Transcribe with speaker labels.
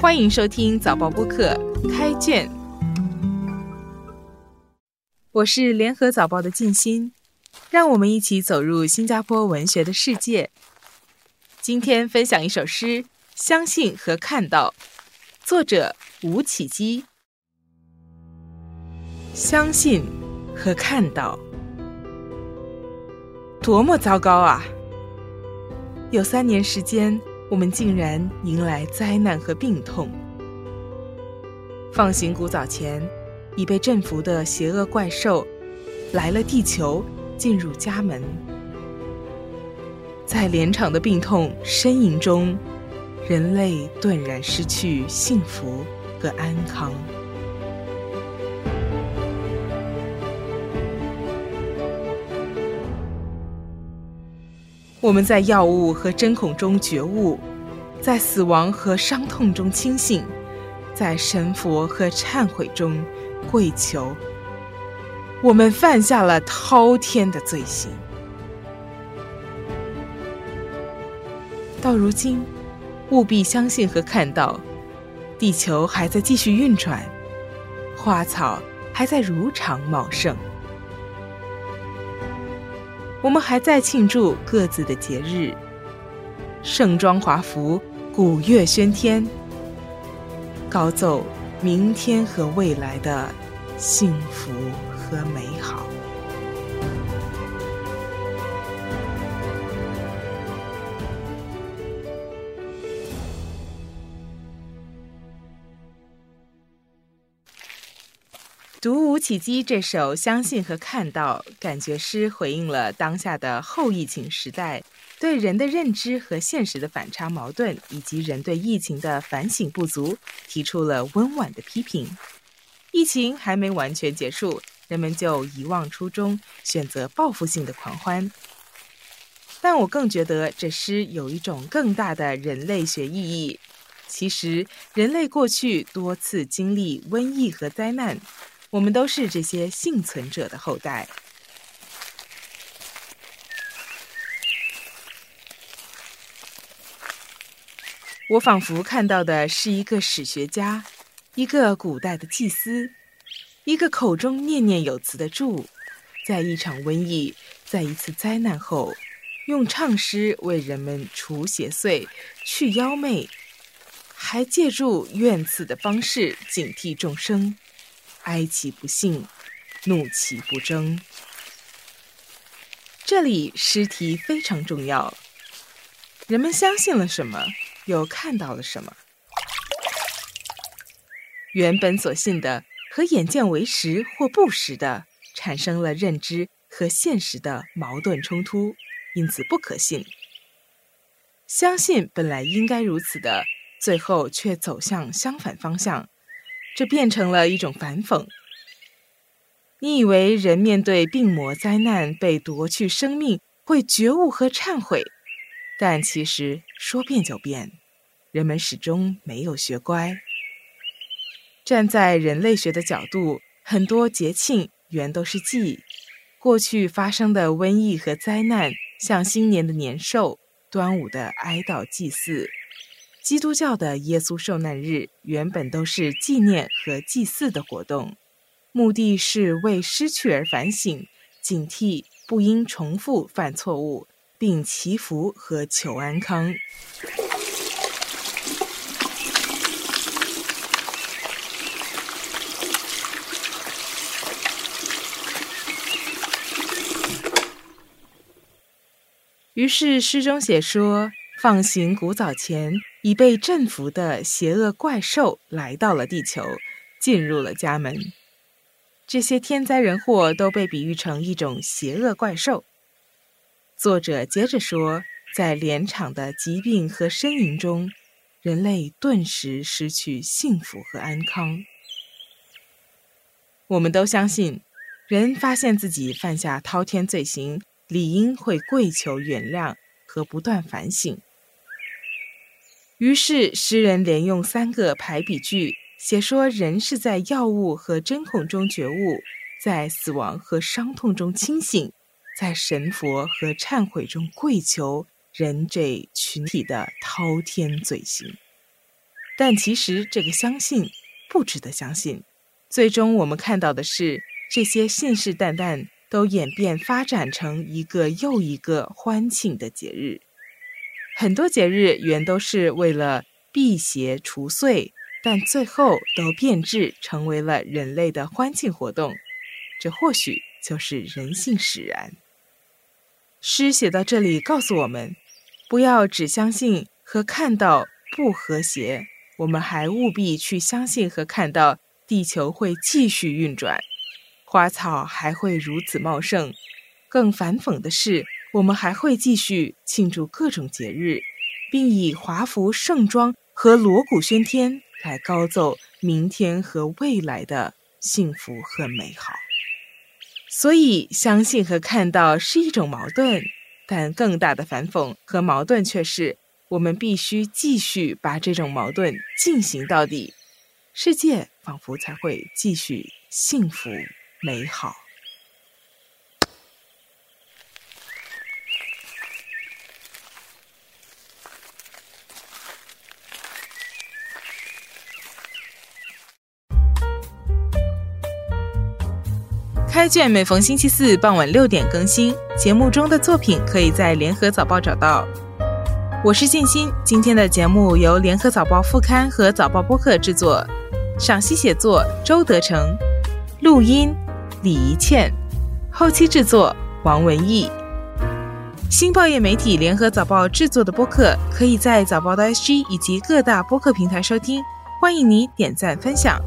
Speaker 1: 欢迎收听早报播客开卷，我是联合早报的静心，让我们一起走入新加坡文学的世界。今天分享一首诗《相信和看到》，作者吴启基。相信和看到，多么糟糕啊！有三年时间，我们竟然迎来灾难和病痛。放行古早前，已被征服的邪恶怪兽来了地球，进入家门。在连场的病痛呻吟中，人类顿然失去幸福和安康。我们在药物和针孔中觉悟，在死亡和伤痛中清醒，在神佛和忏悔中跪求。我们犯下了滔天的罪行。到如今，务必相信和看到，地球还在继续运转，花草还在如常茂盛。我们还在庆祝各自的节日，盛装华服，鼓乐喧天，高奏明天和未来的幸福和美好。读吴启基这首《相信和看到》，感觉诗回应了当下的后疫情时代对人的认知和现实的反差矛盾，以及人对疫情的反省不足，提出了温婉的批评。疫情还没完全结束，人们就遗忘初衷，选择报复性的狂欢。但我更觉得这诗有一种更大的人类学意义。其实，人类过去多次经历瘟疫和灾难。我们都是这些幸存者的后代。我仿佛看到的是一个史学家，一个古代的祭司，一个口中念念有词的祝，在一场瘟疫、在一次灾难后，用唱诗为人们除邪祟、去妖魅，还借助怨赐的方式警惕众生。哀其不幸，怒其不争。这里诗题非常重要。人们相信了什么，又看到了什么？原本所信的和眼见为实或不实的，产生了认知和现实的矛盾冲突，因此不可信。相信本来应该如此的，最后却走向相反方向。这变成了一种反讽。你以为人面对病魔灾难被夺去生命会觉悟和忏悔，但其实说变就变，人们始终没有学乖。站在人类学的角度，很多节庆原都是祭，过去发生的瘟疫和灾难，像新年的年兽、端午的哀悼祭祀。基督教的耶稣受难日原本都是纪念和祭祀的活动，目的是为失去而反省、警惕，不应重复犯错误，并祈福和求安康。于是诗中写说：“放行古早前。”已被征服的邪恶怪兽来到了地球，进入了家门。这些天灾人祸都被比喻成一种邪恶怪兽。作者接着说，在连场的疾病和呻吟中，人类顿时失去幸福和安康。我们都相信，人发现自己犯下滔天罪行，理应会跪求原谅和不断反省。于是，诗人连用三个排比句，写说人是在药物和针孔中觉悟，在死亡和伤痛中清醒，在神佛和忏悔中跪求人这群体的滔天罪行。但其实这个相信不值得相信。最终我们看到的是，这些信誓旦旦都演变发展成一个又一个欢庆的节日。很多节日原都是为了辟邪除祟，但最后都变质成为了人类的欢庆活动。这或许就是人性使然。诗写到这里，告诉我们，不要只相信和看到不和谐，我们还务必去相信和看到地球会继续运转，花草还会如此茂盛。更反讽的是，我们还会继续庆祝各种节日，并以华服盛装和锣鼓喧天来高奏明天和未来的幸福和美好。所以，相信和看到是一种矛盾，但更大的反讽和矛盾却是，我们必须继续把这种矛盾进行到底，世界仿佛才会继续幸福美好。开卷每逢星期四傍晚六点更新，节目中的作品可以在联合早报找到。我是静心，今天的节目由联合早报副刊和早报播客制作，赏析写作周德成，录音李怡倩，后期制作王文义。新报业媒体联合早报制作的播客，可以在早报的 SG 以及各大播客平台收听，欢迎你点赞分享。